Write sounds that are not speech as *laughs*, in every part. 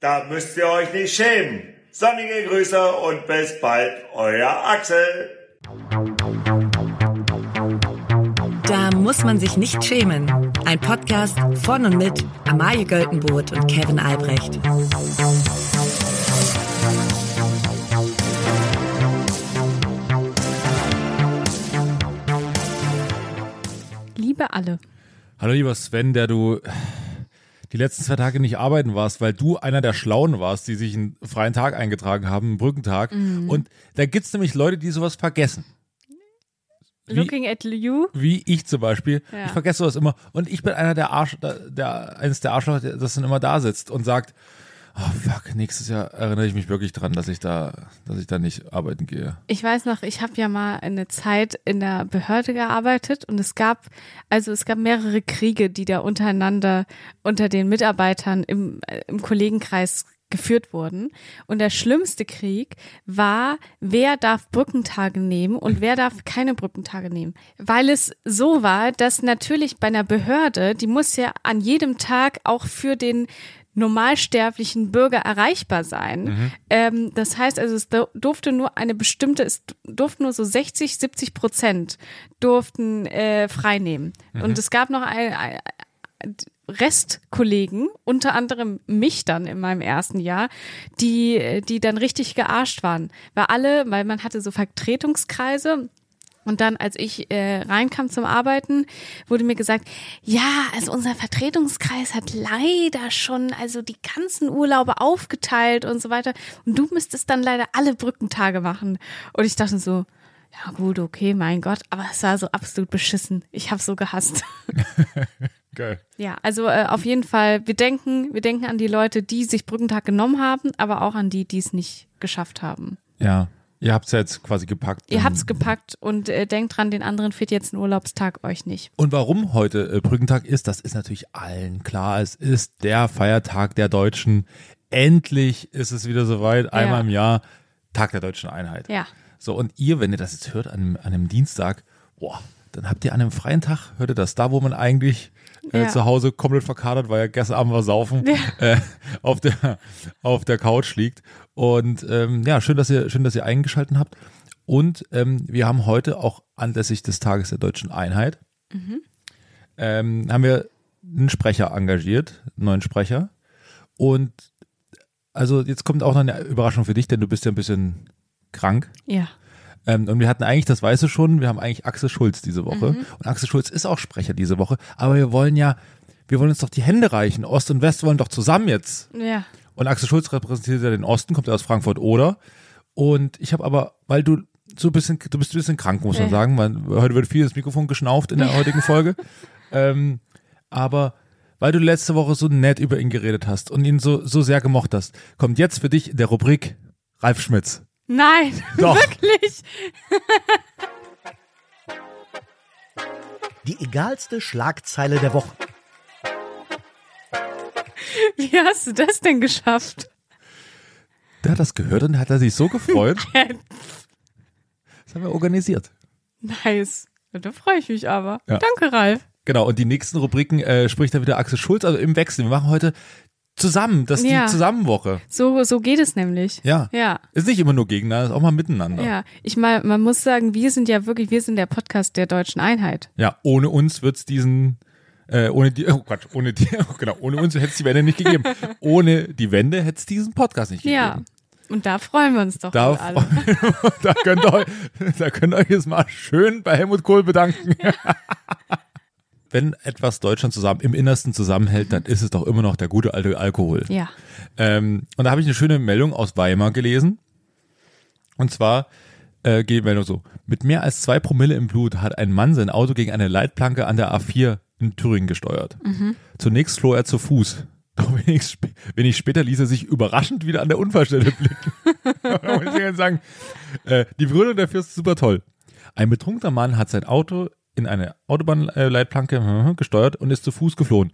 Da müsst ihr euch nicht schämen. Sonnige Grüße und bis bald, euer Axel. Da muss man sich nicht schämen. Ein Podcast von und mit Amalie Göltenboot und Kevin Albrecht. Liebe alle. Hallo lieber Sven, der du die letzten zwei Tage nicht arbeiten warst, weil du einer der Schlauen warst, die sich einen freien Tag eingetragen haben, einen Brückentag. Mhm. Und da gibt es nämlich Leute, die sowas vergessen. Wie- Looking at you. Wie ich zum Beispiel. Ja. Ich vergesse sowas immer. Und ich bin einer der Arsch, der, der eines der Arschloch, der das dann immer da sitzt und sagt, oh fuck, nächstes Jahr erinnere ich mich wirklich dran, dass ich da, dass ich da nicht arbeiten gehe. Ich weiß noch, ich habe ja mal eine Zeit in der Behörde gearbeitet und es gab, also es gab mehrere Kriege, die da untereinander unter den Mitarbeitern im, äh, im Kollegenkreis geführt wurden. Und der schlimmste Krieg war, wer darf Brückentage nehmen und wer darf keine Brückentage nehmen. Weil es so war, dass natürlich bei einer Behörde, die muss ja an jedem Tag auch für den normalsterblichen Bürger erreichbar sein. Ähm, das heißt also, es du- durfte nur eine bestimmte, es durften nur so 60, 70 Prozent durften äh, frei nehmen. Und es gab noch ein, ein Restkollegen, unter anderem mich dann in meinem ersten Jahr, die, die dann richtig gearscht waren. Weil alle, weil man hatte so Vertretungskreise und dann, als ich äh, reinkam zum Arbeiten, wurde mir gesagt, ja, also unser Vertretungskreis hat leider schon also die ganzen Urlaube aufgeteilt und so weiter. Und du müsstest dann leider alle Brückentage machen. Und ich dachte so, ja gut, okay, mein Gott, aber es war so absolut beschissen. Ich habe so gehasst. *laughs* Geil. Ja, also äh, auf jeden Fall, wir denken, wir denken an die Leute, die sich Brückentag genommen haben, aber auch an die, die es nicht geschafft haben. Ja. Ihr habt's ja jetzt quasi gepackt. Ihr habt's gepackt und äh, denkt dran, den anderen fehlt jetzt ein Urlaubstag, euch nicht. Und warum heute äh, Brückentag ist, das ist natürlich allen klar. Es ist der Feiertag der Deutschen. Endlich ist es wieder soweit, einmal im Jahr, Tag der deutschen Einheit. Ja. So, und ihr, wenn ihr das jetzt hört an einem, an einem Dienstag, boah, dann habt ihr an einem freien Tag, hört ihr das, da wo man eigentlich äh, Ja. zu Hause komplett verkadert, weil ja gestern Abend war saufen, äh, auf, der, auf der Couch liegt. Und ähm, ja, schön, dass ihr, schön, dass ihr eingeschalten habt. Und ähm, wir haben heute auch anlässlich des Tages der deutschen Einheit, ähm, haben wir einen Sprecher engagiert, einen neuen Sprecher. Und also jetzt kommt auch noch eine Überraschung für dich, denn du bist ja ein bisschen krank. Ja. Ähm, und wir hatten eigentlich, das weißt du schon, wir haben eigentlich Axel Schulz diese Woche. Und Axel Schulz ist auch Sprecher diese Woche. Aber wir wollen ja, wir wollen uns doch die Hände reichen. Ost und West wollen doch zusammen jetzt. Ja. Und Axel Schulz repräsentiert ja den Osten, kommt ja aus Frankfurt oder. Und ich habe aber, weil du so ein bisschen, du bist ein bisschen krank, muss man Ja. sagen. weil heute wird viel ins Mikrofon geschnauft in der heutigen Folge. *laughs* Ähm, aber weil du letzte Woche so nett über ihn geredet hast und ihn so, so sehr gemocht hast, kommt jetzt für dich in der Rubrik Ralf Schmitz. Nein, Doch. *laughs* wirklich. Die egalste Schlagzeile der Woche. Wie hast du das denn geschafft? Der hat das gehört und hat er sich so gefreut. *laughs* Das haben wir organisiert. Nice. Da freue ich mich aber. Ja. Danke, Ralf. Genau, und die nächsten Rubriken äh, spricht dann wieder Axel Schulz, also im Wechsel. Wir machen heute zusammen, das ist Ja. die Zusammenwoche. So, so geht es nämlich. Ja. Ja. Ist nicht immer nur gegeneinander, ist auch mal miteinander. Ja, ich meine, man muss sagen, wir sind ja wirklich, wir sind der Podcast der deutschen Einheit. Ja, ohne uns wird's diesen, äh, ohne die, oh Quatsch, ohne die, *laughs* genau, ohne uns hätte es die Wende nicht gegeben. ohne die Wende hätte es diesen Podcast nicht Ja. gegeben. Und da freuen wir uns doch Da, alle. *laughs* da, könnt ihr euch, da könnt ihr euch jetzt mal schön bei Helmut Kohl bedanken. *laughs* Wenn etwas Deutschland zusammen im Innersten zusammenhält, dann ist es doch immer noch der gute alte Alkohol. Ja. Ähm, und da habe ich eine schöne Meldung aus Weimar gelesen. Und zwar äh, geht die Meldung so. Mit mehr als zwei Promille im Blut hat ein Mann sein Auto gegen eine Leitplanke an der A4 in Thüringen gesteuert. Zunächst floh er zu Fuß. *laughs* Doch wenig, sp- wenig später ließ er sich überraschend wieder an der Unfallstelle blicken. *laughs* da muss ich sagen, äh, die Begründung dafür ist super toll. Ein betrunkener Mann hat sein Auto in eine Autobahnleitplanke äh, *laughs* gesteuert und ist zu Fuß geflohen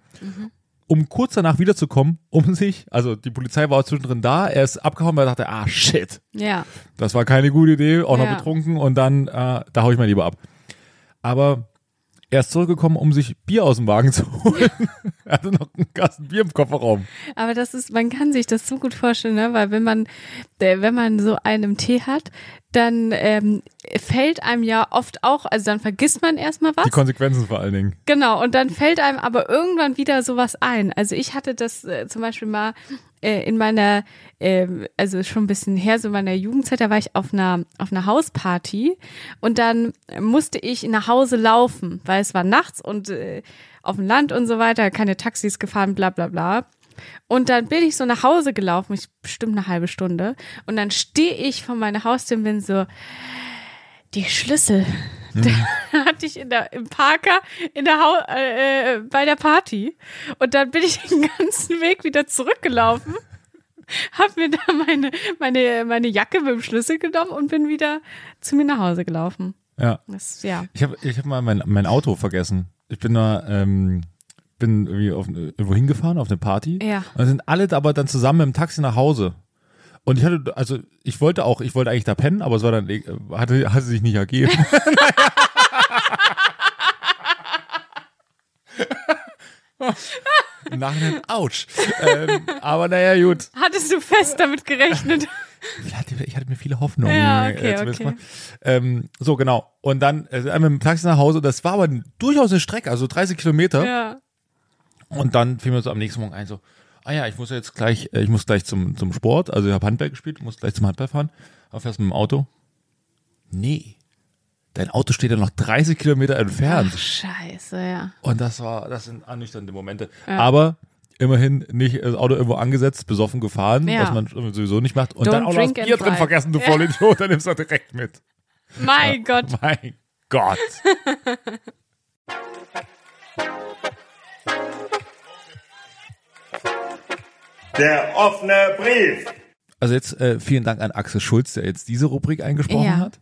um kurz danach wiederzukommen, um sich, also die Polizei war zwischendrin da, er ist abgehauen, weil er dachte, ah shit, Ja. das war keine gute Idee, auch noch Ja. betrunken und dann, äh, da hau ich mal lieber ab. Aber Er ist zurückgekommen, um sich Bier aus dem Wagen *laughs* zu holen. er hatte noch einen Kasten Bier im Kofferraum. Aber das ist, man kann sich das so gut vorstellen, ne? weil wenn man, äh, wenn man so einen Tee hat, dann ähm, fällt einem ja oft auch, also dann vergisst man erstmal was. Die Konsequenzen vor allen Dingen. Genau, und dann fällt einem aber irgendwann wieder sowas ein. Also ich hatte das äh, zum Beispiel mal äh, in meiner, äh, also schon ein bisschen her, so in meiner Jugendzeit, da war ich auf einer, auf einer Hausparty und dann musste ich nach Hause laufen, weil es war nachts und äh, auf dem Land und so weiter, keine Taxis gefahren, bla bla bla. Und dann bin ich so nach Hause gelaufen, ich bestimmt eine halbe Stunde. Und dann stehe ich vor meiner Haustür und bin so, die Schlüssel. Da *laughs* hatte ich in der, im Parker in der Hau äh, äh, bei der Party. Und dann bin ich *laughs* den ganzen Weg wieder zurückgelaufen, *laughs* hab mir da meine, meine, meine Jacke mit dem Schlüssel genommen und bin wieder zu mir nach Hause gelaufen. Ja. Das, ja. Ich habe ich hab mal mein, mein Auto vergessen. Ich bin da, ähm, bin irgendwie auf, irgendwo hingefahren auf eine Party. Ja. Und sind alle aber dann zusammen im Taxi nach Hause. Und ich hatte, also ich wollte auch, ich wollte eigentlich da pennen, aber es war dann, äh, hatte, hatte sich nicht ergeben. *laughs* Nachhinein, ouch. Ähm, aber naja, gut. Hattest du fest damit gerechnet? Ich hatte, ich hatte mir viele Hoffnungen. Ja, okay, äh, zumindest okay. mal. Ähm, so, genau. Und dann äh, einmal mit dem Taxi nach Hause. Das war aber durchaus eine Strecke, also 30 Kilometer. ja. Und dann fiel mir so am nächsten Morgen ein, so, ah ja, ich muss ja jetzt gleich, äh, ich muss gleich zum, zum Sport, also ich habe Handball gespielt, muss gleich zum Handball fahren. Aber fährst mit dem Auto? Nee. Dein Auto steht ja noch 30 Kilometer entfernt. Ach, scheiße, ja. Und das war, das sind ernüchternde Momente. Aber immerhin nicht das Auto irgendwo angesetzt, besoffen gefahren, Ja. was man sowieso nicht macht. Und Don't dann auch noch das Bier drin vergessen, du Ja. Vollidiot, dann nimmst du direkt mit. Mein Gott. Mein Gott. *laughs* Der offene Brief. Also jetzt äh, vielen Dank an Axel Schulz, der jetzt diese Rubrik eingesprochen Ja. hat.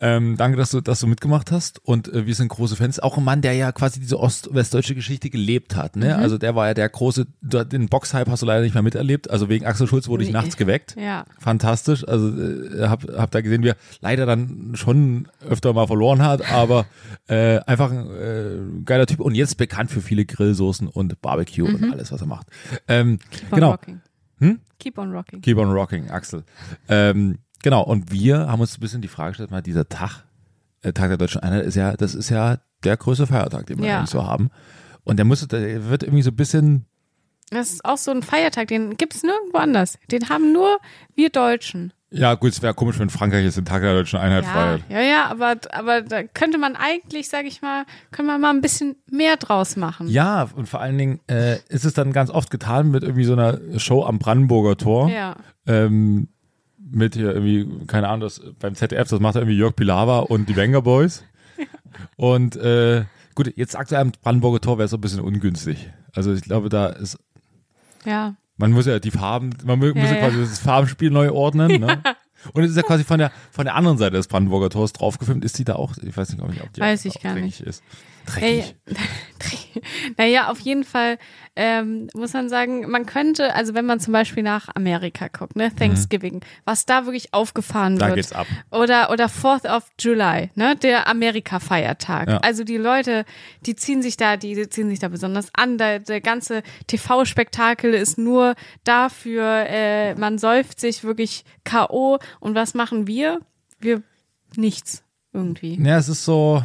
Ähm, danke, dass du, dass du mitgemacht hast. Und äh, wir sind große Fans. Auch ein Mann, der ja quasi diese ost-westdeutsche Geschichte gelebt hat. Ne? Mhm. Also der war ja der große, den Boxhype hast du leider nicht mehr miterlebt. Also wegen Axel Schulz wurde ich nachts geweckt. Ja. Fantastisch. Also äh, hab, hab da gesehen, wie er leider dann schon öfter mal verloren hat, aber *laughs* äh, einfach ein äh, geiler Typ und jetzt bekannt für viele Grillsoßen und Barbecue und alles, was er macht. Ähm, Mhm. Keep on genau. rocking. Hm? Keep on rocking. Keep on rocking, Axel. Ähm, genau, und wir haben uns ein bisschen die Frage gestellt, mal dieser Tag, äh, Tag der Deutschen Einheit ist ja, das ist ja der größte Feiertag, den wir Ja. eigentlich so haben. Und der muss, der wird irgendwie so ein bisschen, Das ist auch so ein Feiertag, den gibt's nirgendwo anders. Den haben nur wir Deutschen. ja gut, es wäre komisch, wenn Frankreich jetzt den Tag der Deutschen Einheit Ja, feiert. ja, ja, aber, aber da könnte man eigentlich, sag ich mal, können wir mal ein bisschen mehr draus machen. Ja, und vor allen Dingen äh, ist es dann ganz oft getan mit irgendwie so einer Show am Brandenburger Tor. Ja. Ähm, mit hier irgendwie, keine Ahnung, das beim ZDF, das macht irgendwie Jörg Pilawa und die Wenger Boys. *laughs* Und äh, gut, jetzt aktuell am Brandenburger Tor wäre es so ein bisschen ungünstig. Also ich glaube, da ist, Ja. man muss ja die Farben, man mu- muss ja, ja. quasi das Farbenspiel neu ordnen. Ne? *laughs* Und es ist ja quasi von der von der anderen Seite des Brandenburger Tors draufgefilmt. Ist die da auch? Ich weiß nicht, ob, die Weiß auch ich gar dreckig ist. Dreckig. *laughs* naja, auf jeden Fall ähm, muss man sagen, man könnte, also wenn man zum Beispiel nach Amerika guckt, ne, Thanksgiving, was da wirklich aufgefahren Da wird. geht's ab. Oder, oder 4th of July, ne, der Amerika-Feiertag. Ja. Also die Leute, die ziehen sich da, die, die ziehen sich da besonders an. Der, der ganze TV-Spektakel ist nur dafür, äh, man säuft sich wirklich K.O. Und was machen wir? Wir nichts irgendwie. Ja, es ist so.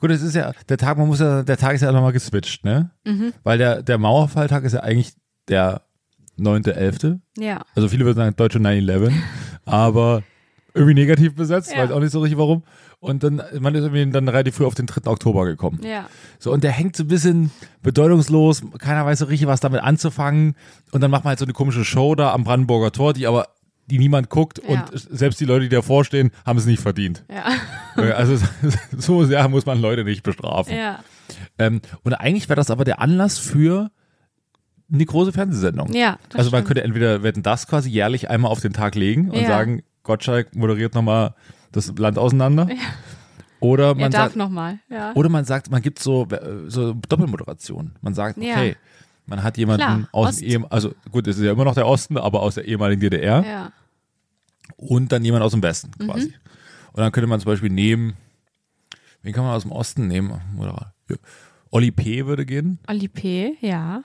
Gut, es ist ja, der Tag, man muss ja, der Tag ist ja nochmal geswitcht, ne? Mhm. Weil der, der Mauerfalltag ist ja eigentlich der 9.11. Ja. Also viele würden sagen deutsche 9-11, aber irgendwie negativ besetzt, Ja. weiß auch nicht so richtig warum. Und dann, man ist irgendwie dann relativ früh auf den 3. Oktober gekommen. Ja. So, und der hängt so ein bisschen bedeutungslos, keiner weiß so richtig, was damit anzufangen. Und dann macht man halt so eine komische Show da am Brandenburger Tor, die aber, die niemand guckt Ja. und selbst die Leute, die davor stehen, haben es nicht verdient. Ja. *laughs* Also *laughs* so sehr muss man Leute nicht bestrafen. Ja. Ähm, und eigentlich wäre das aber der Anlass für eine große Fernsehsendung. Ja. also man stimmt. könnte entweder werden das quasi jährlich einmal auf den Tag legen und Ja. sagen, Gottschalk moderiert nochmal das Land auseinander. Oder Er man darf sagt, nochmal. Ja. oder man sagt, man gibt so, äh, so Doppelmoderation. Man sagt, Ja. Man hat jemanden Klar, aus Ost. dem Ehem, also gut, es ist ja immer noch der Osten, aber aus der ehemaligen DDR ja. und dann jemand aus dem Westen Mhm. quasi. Und dann könnte man zum Beispiel nehmen, wen kann man aus dem Osten nehmen? Oder Olli P. würde gehen. Oli P., ja.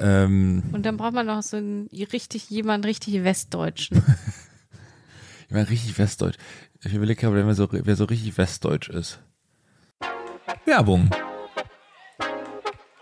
Ähm, Und dann braucht man noch so einen richtig, jemand richtig Westdeutschen. *laughs* ich meine, richtig westdeutsch. Ich überlege gerade, wer so, wer so richtig westdeutsch ist. Werbung.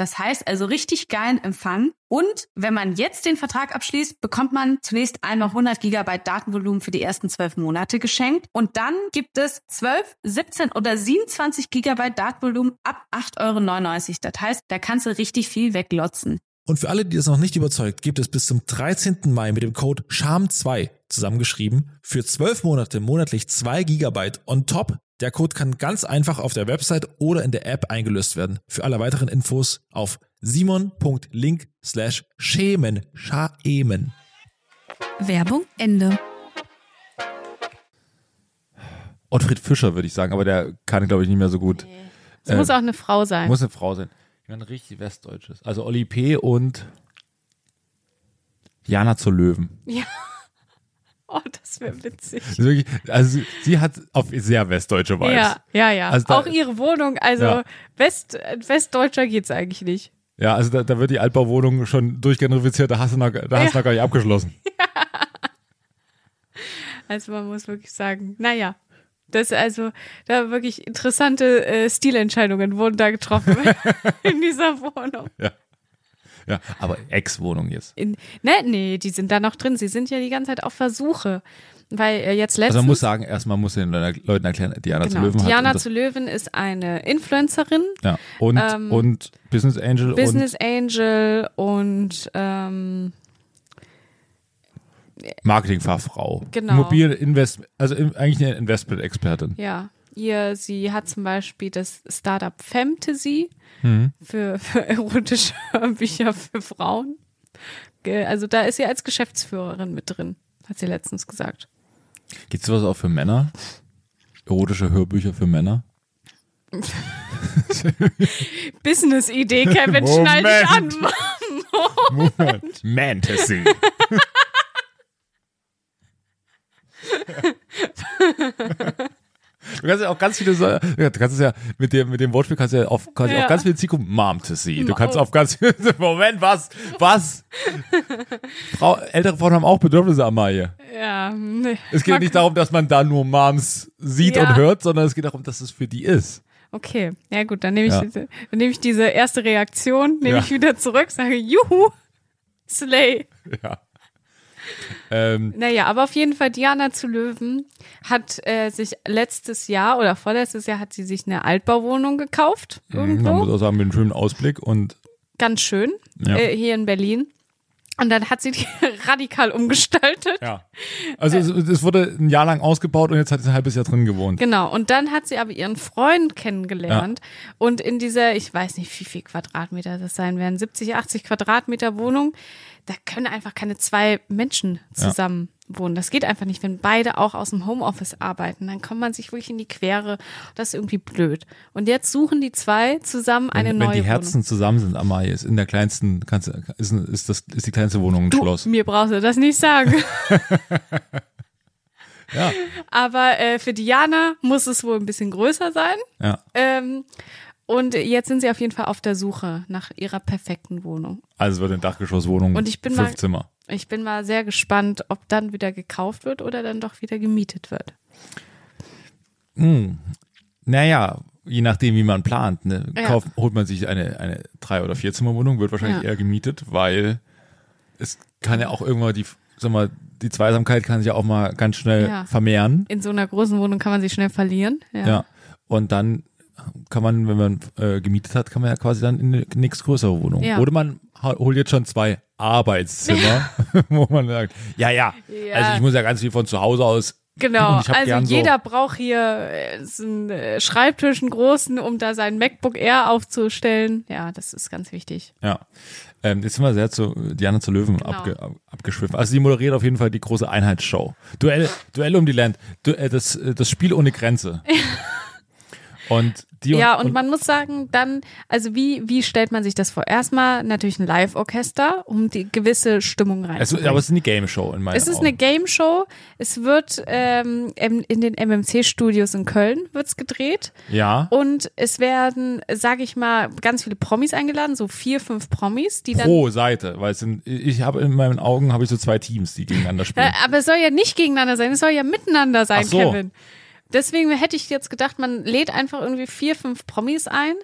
Das heißt also richtig geilen Empfang. Und wenn man jetzt den Vertrag abschließt, bekommt man zunächst einmal 100 Gigabyte Datenvolumen für die ersten zwölf Monate geschenkt. Und dann gibt es 12, 17 oder 27 Gigabyte Datenvolumen ab 8,99 Euro. Das heißt, da kannst du richtig viel weglotzen. Und für alle, die das noch nicht überzeugt, gibt es bis zum 13. Mai mit dem Code SHAM2 zusammengeschrieben für 12 Monate monatlich 2 Gigabyte on top. Der Code kann ganz einfach auf der Website oder in der App eingelöst werden. Für alle weiteren Infos auf simon.link slash schämen. Schaemen. Werbung Ende. Ottfried Fischer würde ich sagen, aber der kann, glaube ich, nicht mehr so gut. Es muss auch eine Frau sein. Muss eine Frau sein. Ich meine, richtig westdeutsches. Also Olli P. und Jana zur Löwen. Ja. Oh, das wäre witzig. Das ist wirklich, also sie, hat auf sehr westdeutsche Vibes. Ja, ja, ja. Also da- auch ihre Wohnung, also Ja. West, Westdeutscher geht's eigentlich nicht. Ja, also da, da wird die Altbauwohnung schon durchgenerifiziert, da hast du noch, da hast du noch gar nicht abgeschlossen. *laughs* Also man muss wirklich sagen, naja. Das also, da wirklich interessante äh, Stilentscheidungen wurden da getroffen *laughs* *laughs* in dieser Wohnung. Ja, aber Ex-Wohnung jetzt. In, ne, nee, die sind da noch drin. Sie sind ja die ganze Zeit auf Versuche. Weil äh, jetzt letztens. Also man muss sagen, erstmal muss den Leuten erklären, Diana zu genau, Löwen Diana und zu Löwen ist eine Influencerin, ja, und, ähm, und Business Angel Business Angel und ähm, und Marketingfachfrau. Genau. Immobilieninvest, also eigentlich eine Investment-Expertin. ja, ihr, sie hat zum Beispiel das Startup Fantasy Mhm. für, für erotische *laughs* Bücher für Frauen. Also da ist sie als Geschäftsführerin mit drin, hat sie letztens gesagt. Gibt's sowas auch für Männer? Erotische Hörbücher für Männer? *laughs* Business-Idee, Kevin, schnall dich an. Moment. Fantasy. *laughs* Du kannst ja auch ganz viele, du kannst es ja mit dem, mit dem Wortspiel kannst du ja auf, quasi Ja. auf ganz viele Zielgruppen Mom to see. Du kannst auf ganz viele, *laughs* Moment, was, was? Frau, ältere Frauen haben auch Bedürfnisse, Amalie. Ja, nee. Es geht nicht darum, dass man da nur Moms sieht Ja. und hört, sondern es geht darum, dass es für die ist. Okay, ja gut, dann nehme ich, Ja. diese, dann nehme ich diese erste Reaktion, nehme Ja. ich wieder zurück, sage Juhu, Slay. Ja. *laughs* Ähm, Naja, aber auf jeden Fall Diana zu Löwen hat äh, sich letztes Jahr oder vorletztes Jahr hat sie sich eine Altbauwohnung gekauft man muss irgendwo, auch sagen, mit einem schönen Ausblick und ganz schön Ja. äh, hier in Berlin. Und dann hat sie die *laughs* radikal umgestaltet. ja. Also es, es wurde ein Jahr lang ausgebaut und jetzt hat sie ein halbes Jahr drin gewohnt. Genau, und dann hat sie aber ihren Freund kennengelernt. Und in dieser, ich weiß nicht, wie viel Quadratmeter das sein werden, 70, 80 Quadratmeter Wohnung, da können einfach keine zwei Menschen zusammen wohnen. Das geht einfach nicht, wenn beide auch aus dem Homeoffice arbeiten. Dann kommt man sich wirklich in die Quere. Das ist irgendwie blöd. Und jetzt suchen die zwei zusammen eine wenn, neue wenn die Herzen Wohnung. zusammen sind, Amalie, ist in der kleinsten, kannst, du- ist, ist, das, ist die kleinste Wohnung ein Du, Schloss. mir brauchst du das nicht sagen. *laughs* *laughs* Ja, Aber äh, für Diana muss es wohl ein bisschen größer sein. ja. Ähm, und jetzt sind sie auf jeden Fall auf der Suche nach ihrer perfekten Wohnung. Also es wird eine Dachgeschosswohnung, Und ich bin fünf mal- Zimmer. Ich bin mal sehr gespannt, ob dann wieder gekauft wird oder dann doch wieder gemietet wird. Hm. Naja, je nachdem, wie man plant. Ne? Ja. Kauft, holt man sich eine, eine Drei- oder Vierzimmerwohnung, wird wahrscheinlich Ja. eher gemietet, weil es kann ja auch irgendwann die, sag mal, die Zweisamkeit kann sich ja auch mal ganz schnell Ja. vermehren. In so einer großen Wohnung kann man sich schnell verlieren. Ja. Ja. Und dann kann man, wenn man äh, gemietet hat, kann man ja quasi dann in eine nächstgrößere Wohnung. Ja. Oder man holt jetzt schon zwei Arbeitszimmer, *laughs* wo man sagt, ja, ja, Ja. also ich muss ja ganz viel von zu Hause aus. Genau, also gern so- jeder braucht hier äh, so einen äh, Schreibtisch, einen großen, um da sein MacBook Air aufzustellen. Ja, das ist ganz wichtig. Ja. Ähm, jetzt sind wir sehr zu Diana zu Löwen Genau. abge, ab, abgeschwiffen. Also sie moderiert auf jeden Fall die große Einheitsshow. Duell, Duell um die Land. Du, äh, das, das Spiel ohne Grenze. *laughs* Und die ja, und man muss sagen, dann, also wie, wie stellt man sich das vor? Erstmal natürlich ein Live-Orchester, um die gewisse Stimmung also, reinzubringen. aber es ist eine Game Show in meinen Es ist Augen. eine Game Show. Es wird ähm, in den MMC-Studios in Köln wird's gedreht. Ja. Und es werden, sage ich mal, ganz viele Promis eingeladen, so vier, fünf Promis, die dann. pro Seite, weil es sind, ich habe in meinen Augen habe ich so zwei Teams, die gegeneinander spielen. Äh, aber es soll ja nicht gegeneinander sein, es soll ja miteinander sein, so. Kevin. Deswegen hätte ich jetzt gedacht, man lädt einfach irgendwie vier, fünf Promis ein,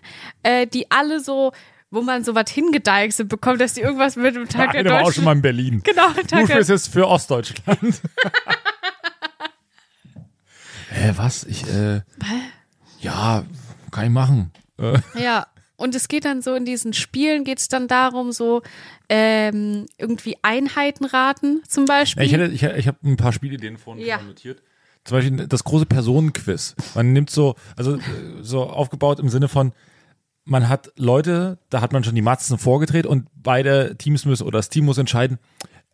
äh, die alle so, wo man so was hingedeichselt bekommt, dass die irgendwas mit dem Tag der Eine war auch Deutschen. schon mal in Berlin. *laughs* Genau, Tag der führst jetzt für Ostdeutschland. *laughs* Hä, was? Ich, äh, ja, kann ich machen. Äh, Ja, und es geht dann so in diesen Spielen geht es dann darum, so ähm, irgendwie Einheiten raten zum Beispiel. Ja, ich hätte, ich, ich habe ein paar Spielideen vorhin Ja. notiert. Zum Beispiel das große Personenquiz. Man nimmt so, also äh, so aufgebaut im Sinne von, man hat Leute, da hat man schon die Matzen vorgedreht und beide Teams müssen oder das Team muss entscheiden,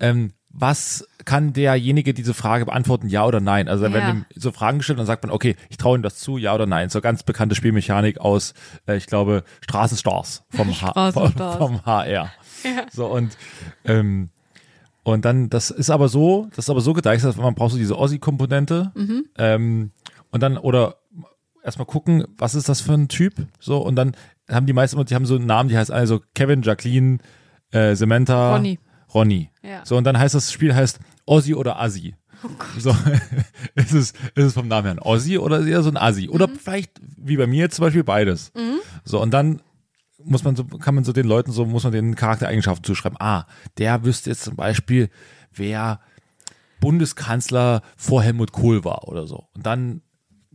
ähm, was kann derjenige diese Frage beantworten, ja oder nein? Also Ja. ihm so Fragen gestellt dann sagt man, okay, ich traue ihm das zu, ja oder nein. So ganz bekannte Spielmechanik aus, äh, ich glaube, Straßenstars vom, H vom, *laughs* Straßenstars. vom HR. So und ähm, und dann, das ist aber so, das ist aber so gedeichselt, man braucht so diese Ossi-Komponente. Ähm, und dann, oder erstmal gucken, was ist das für ein Typ? So, und dann haben die meisten, die haben so einen Namen, die heißt also Kevin, Jacqueline, äh, Samantha, Ronny. Ronny. Ja. So, und dann heißt das Spiel heißt Ossi oder Assi. So, *laughs* ist es, ist es vom Namen her ein Ossi oder eher so ein Assi? Oder vielleicht, wie bei mir zum Beispiel, beides. So, und dann muss man so, kann man so den Leuten so, muss man den Charaktereigenschaften zuschreiben. Ah, der wüsste jetzt zum Beispiel, wer Bundeskanzler vor Helmut Kohl war oder so. Und dann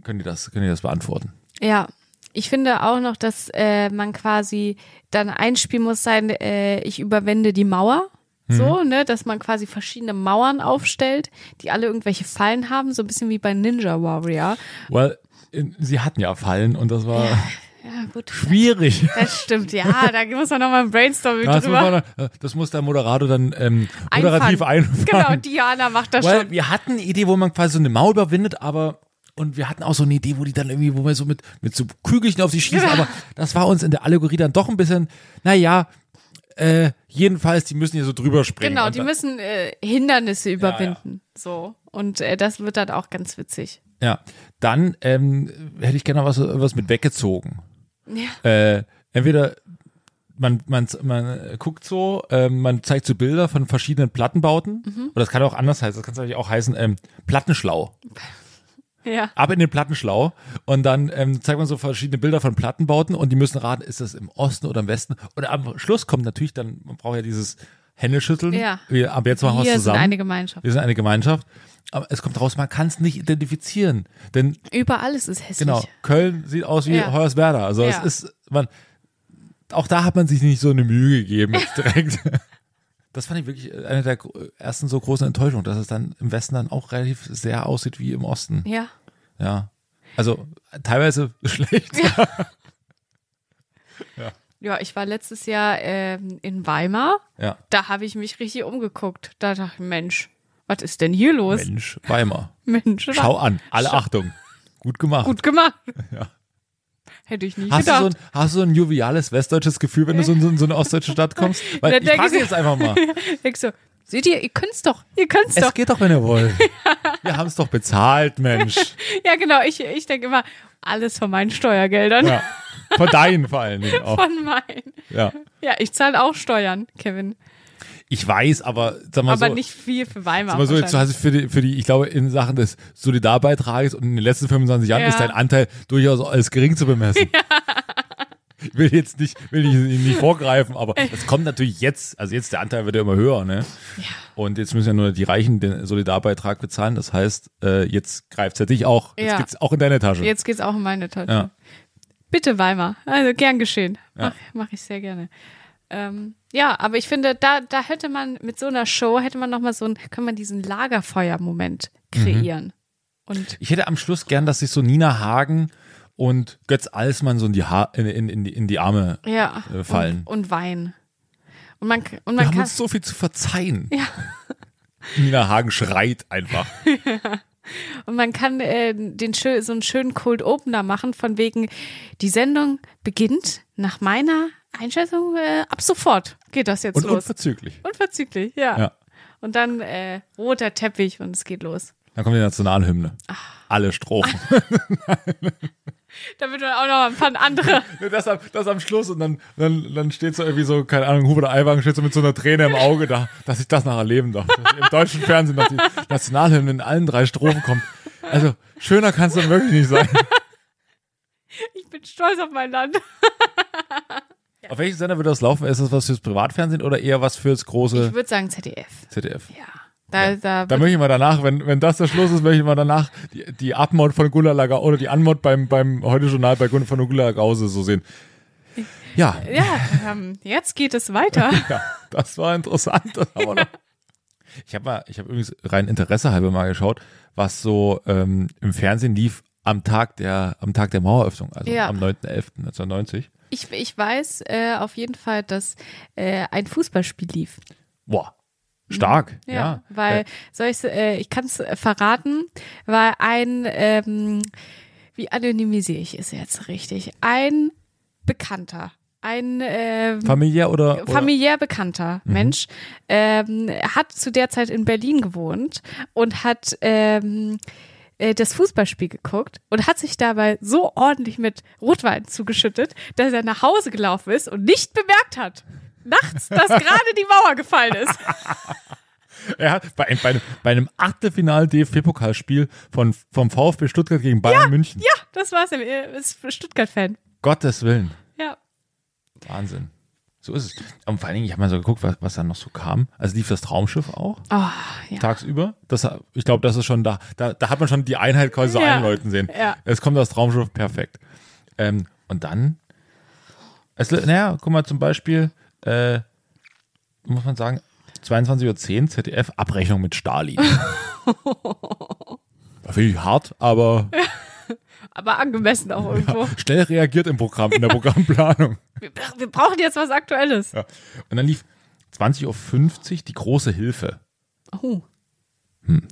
können die das, können die das beantworten. Ja, ich finde auch noch, dass äh, man quasi dann ein Spiel muss sein, äh, ich überwinde die Mauer. So, ne, dass man quasi verschiedene Mauern aufstellt, die alle irgendwelche Fallen haben, so ein bisschen wie bei Ninja Warrior. Weil in- sie hatten ja Fallen und das war *laughs* Ja, gut. schwierig. *laughs* Das stimmt, ja, da muss man nochmal ein Brainstorming Das muss, drüber. man, dann- das muss der Moderator dann ähm, moderativ einfangen. Genau, Diana macht das Weil schon. wir hatten eine Idee, wo man quasi so eine Mauer überwindet, aber und wir hatten auch so eine Idee, wo die dann irgendwie, wo wir so mit, mit so Kügelchen auf sie schießen, aber das war uns in der Allegorie dann doch ein bisschen, naja, äh, jedenfalls, die müssen hier so drüber springen. Genau, die müssen äh, Hindernisse überwinden. So. Und äh, das wird dann auch ganz witzig. Ja, dann ähm, hätte ich gerne noch was, was mit weggezogen. Ja. Äh, entweder man, man, man guckt so, ähm, man zeigt so Bilder von verschiedenen Plattenbauten. Mhm. Oder das kann auch anders heißen. Das kann natürlich auch heißen, ähm, Plattenschlau. *laughs* Ja. Ab in den Plattenschlau. Und dann ähm, zeigt man so verschiedene Bilder von Plattenbauten und die müssen raten, ist das im Osten oder im Westen. Und am Schluss kommt natürlich dann, man braucht ja dieses Händeschütteln. Ja. Wir, aber jetzt machen wir es Wir sind zusammen. eine Gemeinschaft. Wir sind eine Gemeinschaft. Aber es kommt raus, man kann es nicht identifizieren. Denn Überall ist es hässlich. Genau. Köln sieht aus wie Ja. Hoyerswerda. Also Ja. es ist, man, auch da hat man sich nicht so eine Mühe gegeben jetzt *laughs* direkt. Das fand ich wirklich eine der ersten so großen Enttäuschungen, dass es dann im Westen dann auch relativ sehr aussieht wie im Osten. Ja. Ja. Also teilweise *laughs* schlecht. Ja, ich war letztes Jahr ähm, in Weimar. Ja. Da habe ich mich richtig umgeguckt. Da dachte ich, Mensch, was ist denn hier los? Mensch, Weimar. Mensch, Schau an. Alle Achtung. Gut gemacht. gut gemacht. *laughs* Ja. Hätte ich nicht Hast du, gedacht. so ein, hast du so ein joviales westdeutsches Gefühl, wenn du so in so, in so eine ostdeutsche Stadt kommst? *laughs* Weil ich frage ich- jetzt einfach mal. *laughs* ich so, seht ihr, ihr könnt's doch, ihr könnt's Es doch. geht doch, wenn ihr wollt. Wir haben es doch bezahlt, Mensch. Ja, genau, ich, ich denke immer, alles von meinen Steuergeldern. Ja. Von deinen vor allen Dingen auch. Von meinen. Ja. Ja, ich zahle auch Steuern, Kevin. Ich weiß, aber sag mal Aber so. nicht viel für Weimar. Sag mal so, jetzt hast du für die, für die, ich glaube, in Sachen des Solidarbeitrages und in den letzten 25 Jahren Ja. ist dein Anteil durchaus als gering zu bemessen. Ich will jetzt nicht, will ich nicht vorgreifen, aber es kommt natürlich jetzt, also jetzt der Anteil wird ja immer höher, ne? Und jetzt müssen ja nur die Reichen den Solidarbeitrag bezahlen. Das heißt, äh, jetzt greift's ja dich auch. Jetzt Ja. geht's auch in deine Tasche. Jetzt geht's auch in meine Tasche. Ja. Bitte, Weimar. Also gern geschehen. Ja. Mach, ich sehr gerne. Ähm, ja, aber ich finde, da, da hätte man mit so einer Show, hätte man nochmal so ein, kann man diesen Lagerfeuer-Moment kreieren. Und Ich hätte am Schluss gern, dass sich so Nina Hagen und Götz Alsmann so in die, ha in, in, in, in die Arme ja, äh, fallen. Und, und weinen. Und man, und Wir man haben kann, uns so viel zu verzeihen. Ja. Nina Hagen schreit einfach. *laughs* Und man kann äh, den so einen schönen Cold Opener machen, von wegen, die Sendung beginnt nach meiner Einschätzung äh, ab sofort. Geht das jetzt Und los? unverzüglich. Unverzüglich, ja. Ja. Und dann äh, roter Teppich und es geht los. Dann kommt die Nationalhymne. Alle Strophen. *laughs* Da wird dann auch noch ein paar andere. *laughs* Das am, das am Schluss und dann, dann, dann steht so irgendwie so, keine Ahnung, Hubert Aiwagen steht so mit so einer Träne im Auge da, dass ich das noch erleben darf. Dass Im deutschen Fernsehen noch die Nationalhymne in allen drei Strophen kommt. Also, schöner kann es dann wirklich nicht sein. Ich bin stolz auf mein Land. *laughs* Auf welchen Sender wird das laufen? Ist das was fürs Privatfernsehen oder eher was fürs große Ich würde sagen ZDF. ZDF? Ja. Da, da, Da möchte ich mal danach, wenn, wenn das der Schluss ist, möchte ich mal danach die, die Abmod von Gula Lager oder die Anmod beim, beim Heute-Journal bei Gun- von Gula Gause so sehen. Ja, ja, ähm, jetzt geht es weiter. *laughs* Ja, das war interessant. Das noch. Ich habe mal, ich habe übrigens rein Interesse halber mal geschaut, was so ähm, im Fernsehen lief am Tag der, am Tag der Maueröffnung, also Ja. am 9.11.1990. Ich, ich weiß äh, auf jeden Fall, dass äh, ein Fußballspiel lief. Boah, stark. Ja, Ja, weil, Äh, soll ich, ich kann es verraten, weil ein, ähm, wie anonymisiere ich es jetzt richtig? Ein Bekannter, ein ähm, familiär oder, oder familiär bekannter Mhm. Mensch, ähm, hat zu der Zeit in Berlin gewohnt und hat ähm, äh, das Fußballspiel geguckt und hat sich dabei so ordentlich mit Rotwein zugeschüttet, dass er nach Hause gelaufen ist und nicht bemerkt hat, nachts, dass gerade die Mauer gefallen ist. *laughs* er hat bei, einem- bei, einem- bei einem Achtelfinal DFB-Pokalspiel von vom VfB Stuttgart gegen Bayern München. Ja, das war's. Er ist Stuttgart-Fan. Gottes Willen. Ja. Wahnsinn. So ist es. Und vor allen Dingen, ich habe mal so geguckt, was, was da noch so kam. Also lief das Traumschiff auch Oh, ja. tagsüber. Das, ich glaube, das ist schon da, da. Da hat man schon die Einheit quasi so Ja. einläuten sehen. Ja. Es kommt das Traumschiff perfekt. Ähm, und dann, es, naja, guck mal zum Beispiel, äh, muss man sagen, 22.10 Uhr ZDF Abrechnung mit Stalin. *laughs* War finde hart, aber *laughs* Aber angemessen auch irgendwo. schnell reagiert im Programm, in der Programmplanung. *laughs* Wir, wir brauchen jetzt was Aktuelles. Ja. Und dann lief 20.50 Uhr die große Hilfe. Oh. Hm.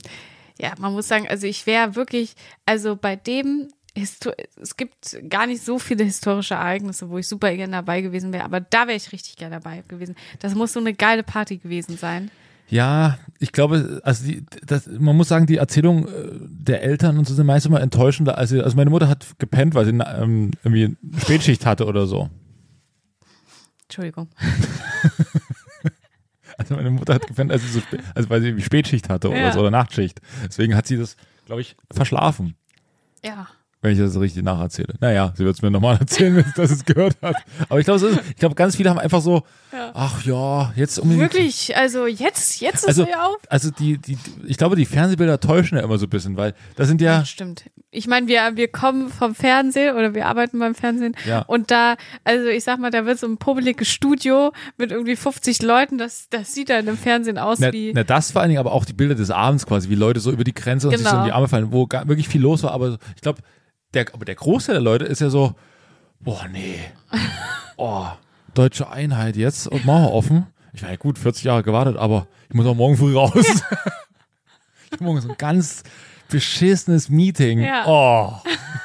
Ja, man muss sagen, also ich wäre wirklich, also bei dem, Histo es gibt gar nicht so viele historische Ereignisse, wo ich super gerne dabei gewesen wäre, aber da wäre ich richtig gerne dabei gewesen. Das muss so eine geile Party gewesen sein. Ja, ich glaube, also die, das, man muss sagen, die Erzählung äh, der Eltern und so sind meist immer enttäuschender. Als sie, also meine Mutter hat gepennt, weil sie ähm, irgendwie Spätschicht hatte oder so. Entschuldigung. *laughs* Also meine Mutter hat gepennt, als sie so spä- also weil sie Spätschicht hatte oder Ja. so oder Nachtschicht. Deswegen hat sie das, glaube ich, verschlafen, Ja. Wenn ich das richtig nacherzähle. Naja, sie wird es mir nochmal *laughs* erzählen, wenn sie das jetzt gehört hat. Aber ich glaube, ich glaube, ganz viele haben einfach so, ach ja, jetzt unbedingt. Wirklich, also jetzt, jetzt ist Also, ja auf. also die, die, ich glaube, die Fernsehbilder täuschen ja immer so ein bisschen, weil das sind ja, Ja, stimmt. Ich meine, wir, wir kommen vom Fernsehen oder wir arbeiten beim Fernsehen Ja. und da, also ich sag mal, da wird so ein publikes Studio mit irgendwie 50 Leuten, das, das sieht dann im Fernsehen aus Na, wie. na, das vor allen Dingen aber auch die Bilder des Abends quasi, wie Leute so über die Grenze und sich so Genau. in die Arme fallen, wo gar, wirklich viel los war. Aber ich glaube, der, aber der Großteil der Leute ist ja so, boah, nee. *laughs* Oh, deutsche Einheit jetzt und Mauer offen. Ich ja gut, 40 Jahre gewartet, aber ich muss auch morgen früh raus. *laughs* ich habe morgen so ein ganz beschissenes Meeting. Ja. Oh,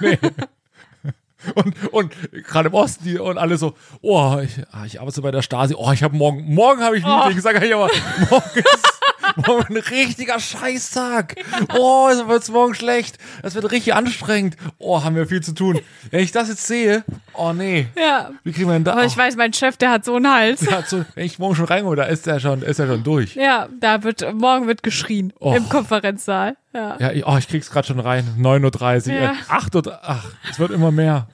nee. *laughs* Und, und gerade im Osten, die, und alle so, oh, ich, ah, ich arbeite bei der Stasi, oh, ich habe morgen, morgen habe ich ein Meeting, sag ich aber, morgen ist morgen ein richtiger Scheißtag. Oh, es wird morgen schlecht. Es wird richtig anstrengend. Oh, haben wir viel zu tun. Wenn ich das jetzt sehe, oh nee, ja. wie kriegen wir denn da? Aber ich weiß, mein Chef, der hat so einen Hals. Ja, so, wenn ich morgen schon reingehe, da ist er schon, ist er schon durch. Ja, da wird, morgen wird geschrien Oh. im Konferenzsaal. Ja. Ja, ich, oh, ich krieg's gerade schon rein. 9.30 Uhr, Ja. äh, 8 Uhr, ach, es wird immer mehr.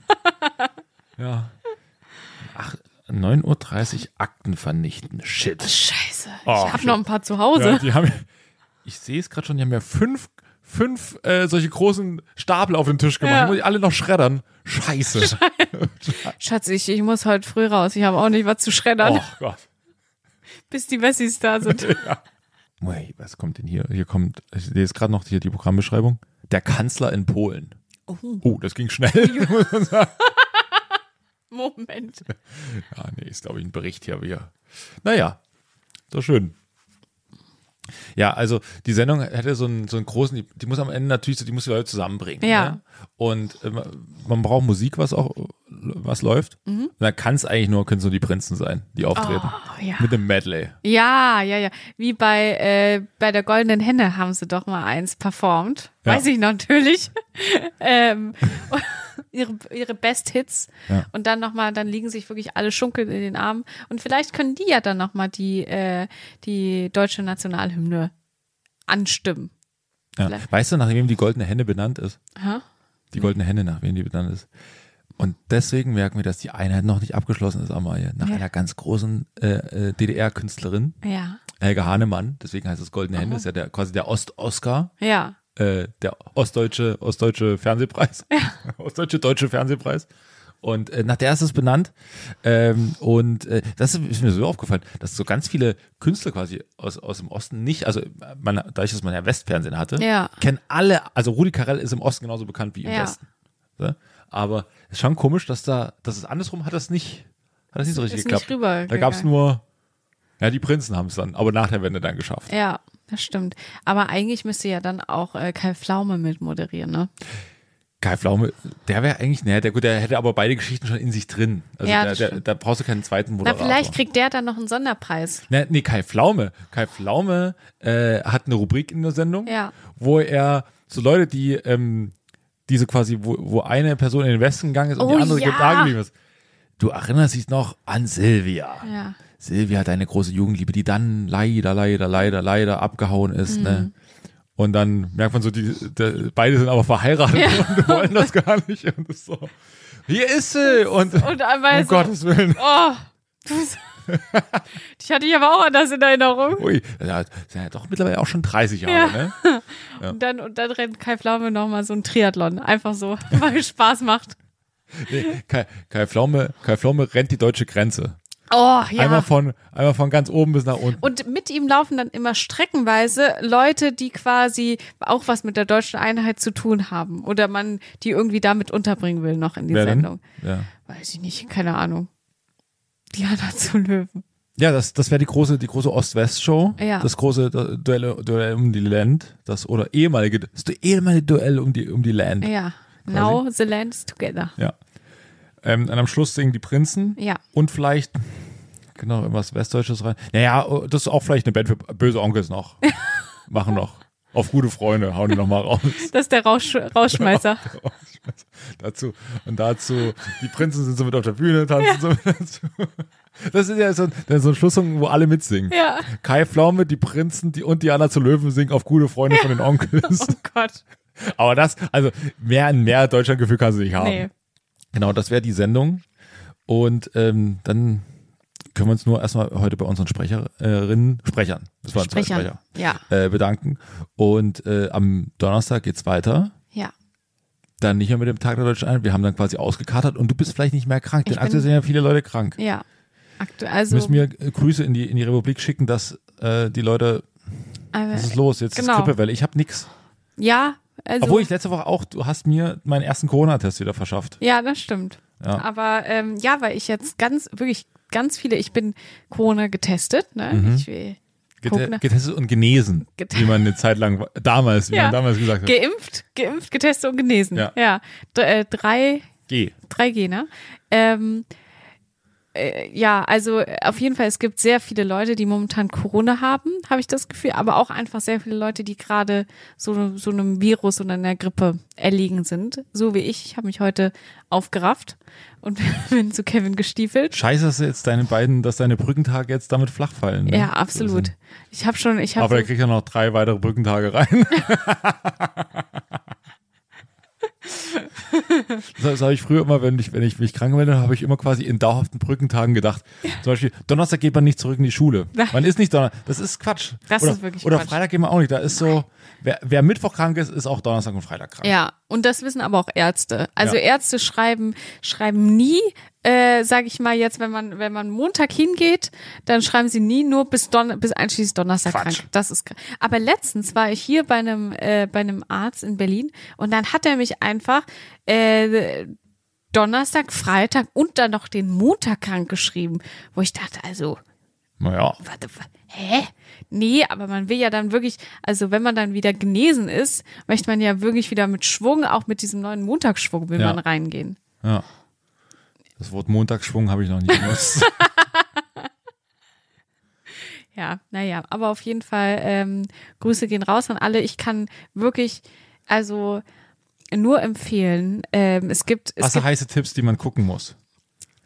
*laughs* ja. Ach, 9.30 Uhr Akten vernichten. Shit. Scheiße. Oh, ich habe shit. noch ein paar zu Hause. Ja, die haben, ich sehe es gerade schon, die haben ja fünf, fünf äh, solche großen Stapel auf den Tisch gemacht. Ja. Die muss ich alle noch schreddern. Scheiße. *laughs* Schatz, ich, ich muss heute früh raus. Ich habe auch nicht was zu schreddern, Oh Gott. bis die Wessis da sind. *laughs* Ui, was kommt denn hier? Hier kommt, ich lese gerade noch hier die Programmbeschreibung. Der Kanzler in Polen. Oh, das ging schnell. *laughs* muss man sagen. Moment. Ja, nee, ist glaube ich ein Bericht hier wieder. Naja, so schön. Ja, also die Sendung hätte so einen, so einen großen, die, die muss am Ende natürlich, die muss die Leute zusammenbringen. Ja. Ne? Und äh, man braucht Musik, was auch was läuft. Und dann kann es eigentlich nur, können so die Prinzen sein, die auftreten. Oh, ja. Mit dem Medley. Ja, ja, ja. Wie bei, äh, bei der Goldenen Henne haben sie doch mal eins performt. Ja. Weiß ich natürlich. *laughs* ähm, *laughs* *laughs* ihre, ihre Best Hits. Ja. Und dann nochmal, dann liegen sich wirklich alle schunkeln in den Armen. Und vielleicht können die ja dann nochmal die, äh, die deutsche Nationalhymne anstimmen. Ja. Weißt du, nach wem die goldene Henne benannt ist? Hä? Die goldene Henne, nach wem die benannt ist. Und deswegen merken wir, dass die Einheit noch nicht abgeschlossen ist, Amalie. Nach Ja. einer ganz großen äh, äh, DDR-Künstlerin, Ja. Helge Hahnemann, deswegen heißt es Goldene Henne, ist ja der, quasi der Ost-Oscar, Ja. Äh, der ostdeutsche, ostdeutsche Fernsehpreis. *laughs* ostdeutsche, deutsche Fernsehpreis. Und äh, nach der ist es benannt. Ähm, und äh, das ist mir so aufgefallen, dass so ganz viele Künstler quasi aus, aus dem Osten nicht, also man, dadurch, dass man ja Westfernsehen hatte, Ja. kennen alle, also Rudi Carell ist im Osten genauso bekannt wie im Ja. Westen. So? Aber es ist schon komisch, dass da, dass es andersrum hat das nicht, hat das nicht so richtig Ist geklappt. da gab es nur, ja, die Prinzen haben es dann, aber nach der Wende dann geschafft. Ja, das stimmt. Aber eigentlich müsste ja dann auch äh, Kai Pflaume mit moderieren, ne? Kai Pflaume, der wäre eigentlich, naja, der, gut, der hätte aber beide Geschichten schon in sich drin. Also Ja, das der, da brauchst du keinen zweiten Na, Moderator. vielleicht kriegt der dann noch einen Sonderpreis. Nee, nee, Kai Pflaume. Kai Pflaume äh, hat eine Rubrik in der Sendung, Ja. wo er so Leute, die ähm, diese quasi, wo, wo eine Person in den Westen gegangen ist und Oh, die andere ja. da geblieben ist. Du erinnerst dich noch an Silvia. Ja. Silvia, deine große Jugendliebe, die dann leider, leider, leider, leider abgehauen ist, Mhm. ne? Und dann merkt man so, die, die beide sind aber verheiratet und wollen das gar nicht. Und das so, hier ist sie! Und, Und um so, Gottes Willen. oh, du, *laughs* dich hatte ich aber auch anders in Erinnerung. Ui, ja, sind ja doch mittlerweile auch schon 30 Jahre, Ja. ne? *laughs* Und dann, und dann rennt Kai Pflaume nochmal so ein Triathlon. Einfach so, *laughs* weil es Spaß macht. Nee, Kai, Kai, Pflaume, Kai Pflaume rennt die deutsche Grenze. Oh, ja. Einmal, von, einmal von ganz oben bis nach unten. Und mit ihm laufen dann immer streckenweise Leute, die quasi auch was mit der deutschen Einheit zu tun haben. Oder man die irgendwie damit unterbringen will noch in die Wer denn? Sendung. Ja, Weiß ich nicht, keine Ahnung. Diana zu Löwen. ja das, das wäre die große, die große Ost-West-Show. Ja. Das große Duell, Duell um die Land. Das, oder ehemalige, das ehemalige Duell um die, um die Land. Ja. Now the land is together. Ja. Ähm, und am Schluss singen die Prinzen. Ja. Und vielleicht, genau, irgendwas Westdeutsches rein. Naja, das ist auch vielleicht eine Band für böse Onkels noch. *laughs* Machen noch. Auf gute Freunde hauen die noch mal raus. *laughs* Das ist der Rausch *laughs* Rauschmeißer. dazu. Und dazu, die Prinzen sind so mit auf der Bühne, tanzen so mit dazu. Das ist ja so, ein- so ein Schlusssong, wo alle mitsingen. Ja. Kai Pflaume, die Prinzen, die und Diana zu Löwen singen auf gute Freunde von den Onkels. Oh Gott. Aber das, also mehr, mehr Deutschlandgefühl kannst du nicht haben. Nee. Genau, das wäre die Sendung. Und ähm, dann können wir uns nur erstmal heute bei unseren Sprecherinnen, Sprechern, das waren zwei Sprechern. Sprecher, Ja. äh, bedanken. Und äh, am Donnerstag geht's weiter. Ja. Dann nicht mehr mit dem Tag der Deutschen Einheit. Wir haben dann quasi ausgekatert und du bist vielleicht nicht mehr krank, denn aktuell sind ja viele Leute krank. Ja. Aktuell, Wir also. müssen mir äh, Grüße in die, in die Republik schicken, dass äh, die Leute, was ist los? Jetzt Genau. ist Grippewelle. Ich habe nix. ja, also. Obwohl ich letzte Woche auch, du hast mir meinen ersten Corona-Test wieder verschafft. Ja, das stimmt. Ja. Aber ähm, ja, weil ich jetzt ganz, wirklich ganz viele, ich bin Corona getestet, ne? Mhm. Ich will Gete gucken, getestet und genesen, Get- wie man eine Zeit lang, damals, wie Ja. man damals gesagt hat. geimpft, geimpft, getestet und genesen. Ja. ja. D äh, drei, Geh. drei Gene. Ähm, äh, ja, also äh, auf jeden Fall, es gibt sehr viele Leute, die momentan Corona haben, habe ich das Gefühl, aber auch einfach sehr viele Leute, die gerade so, so einem Virus oder einer Grippe erliegen sind. So wie ich. Ich habe mich heute aufgerafft und *laughs* bin zu Kevin gestiefelt. Scheiße, dass jetzt deine beiden, dass deine Brückentage jetzt damit flach fallen. Ne? Ja, absolut. Ich habe schon, ich habe Aber er kriegt ja noch drei weitere Brückentage rein. *laughs* *laughs* Das, habe ich früher immer, wenn ich, wenn ich mich krank melde, habe ich immer quasi in dauerhaften Brückentagen gedacht. Zum Beispiel, Donnerstag geht man nicht zurück in die Schule. Man ist nicht Donnerstag. Das ist Quatsch. Das oder, ist wirklich Oder Quatsch. Freitag geht man auch nicht. Da ist so, wer, wer Mittwoch krank ist, ist auch Donnerstag und Freitag krank. Ja, und das wissen aber auch Ärzte. Also Ja. Ärzte schreiben, schreiben nie, äh, sage ich mal jetzt, wenn man, wenn man Montag hingeht, dann schreiben sie nie nur bis, Don bis einschließlich Donnerstag Quatsch. krank. Das ist kr- Aber letztens war ich hier bei einem, äh, bei einem Arzt in Berlin und dann hat er mich einfach äh, Donnerstag, Freitag und dann noch den Montag krank geschrieben, wo ich dachte, also Naja. warte, wa- hä? Nee, aber man will ja dann wirklich, also wenn man dann wieder genesen ist, möchte man ja wirklich wieder mit Schwung, auch mit diesem neuen Montagsschwung will Ja. man reingehen. Ja. Das Wort Montagsschwung habe ich noch nie benutzt. *laughs* *laughs* Ja, naja, aber auf jeden Fall, ähm, Grüße gehen raus an alle. Ich kann wirklich, also nur empfehlen, ähm, es gibt, es du gibt heiße Tipps, die man gucken muss?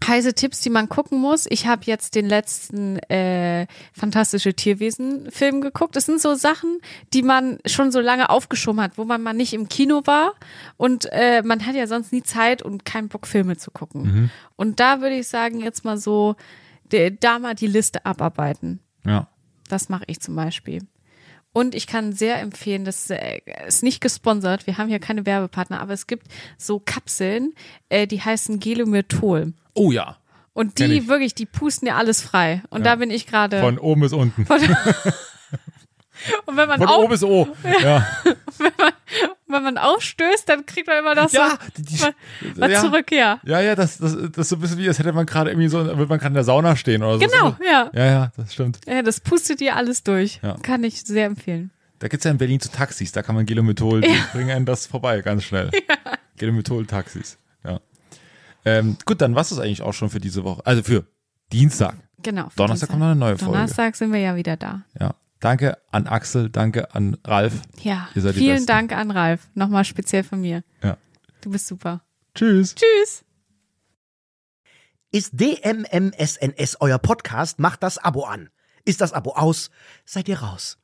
Heiße Tipps, die man gucken muss. Ich habe jetzt den letzten äh, Fantastische Tierwesen-Film geguckt. Das sind so Sachen, die man schon so lange aufgeschoben hat, wo man mal nicht im Kino war und äh, man hat ja sonst nie Zeit und keinen Bock, Filme zu gucken. Und da würde ich sagen, jetzt mal so, de, da mal die Liste abarbeiten. Ja. Das mache ich zum Beispiel. Und ich kann sehr empfehlen, das äh, ist nicht gesponsert, wir haben hier keine Werbepartner, aber es gibt so Kapseln, äh, die heißen Gelomyrtol. Oh ja. Und die ich. wirklich, die pusten ja alles frei. Und da bin ich gerade. Von oben bis unten. *laughs* Und wenn man, Von auf, O bis O. *laughs* Ja. wenn man aufstößt, dann kriegt man immer das Ja, so, die- die- was ja. zurück, ja. Ja, ja, das, das, das ist so ein bisschen wie, als hätte man gerade irgendwie so, wird man gerade in der Sauna stehen oder so. Genau, ja. Ja, ja, das stimmt. Ja, das pustet dir alles durch. Ja. Kann ich sehr empfehlen. Da gibt's ja in Berlin so Taxis, da kann man Gelomethol, die bringen einen das vorbei, ganz schnell. *laughs* Gelomethol-Taxis, ja. Ähm, gut, dann war's das eigentlich auch schon für diese Woche. Also für Dienstag. Genau. Donnerstag Dienstag. kommt noch eine neue Folge. Donnerstag sind wir ja wieder da. Ja. Danke an Axel, danke an Ralf. Ja. Ihr seid die Vielen Besten. Dank an Ralf. Nochmal speziell von mir. Ja. Du bist super. Tschüss. Tschüss. Ist DMMSNS euer Podcast? Macht das Abo an. Ist das Abo aus? Seid ihr raus.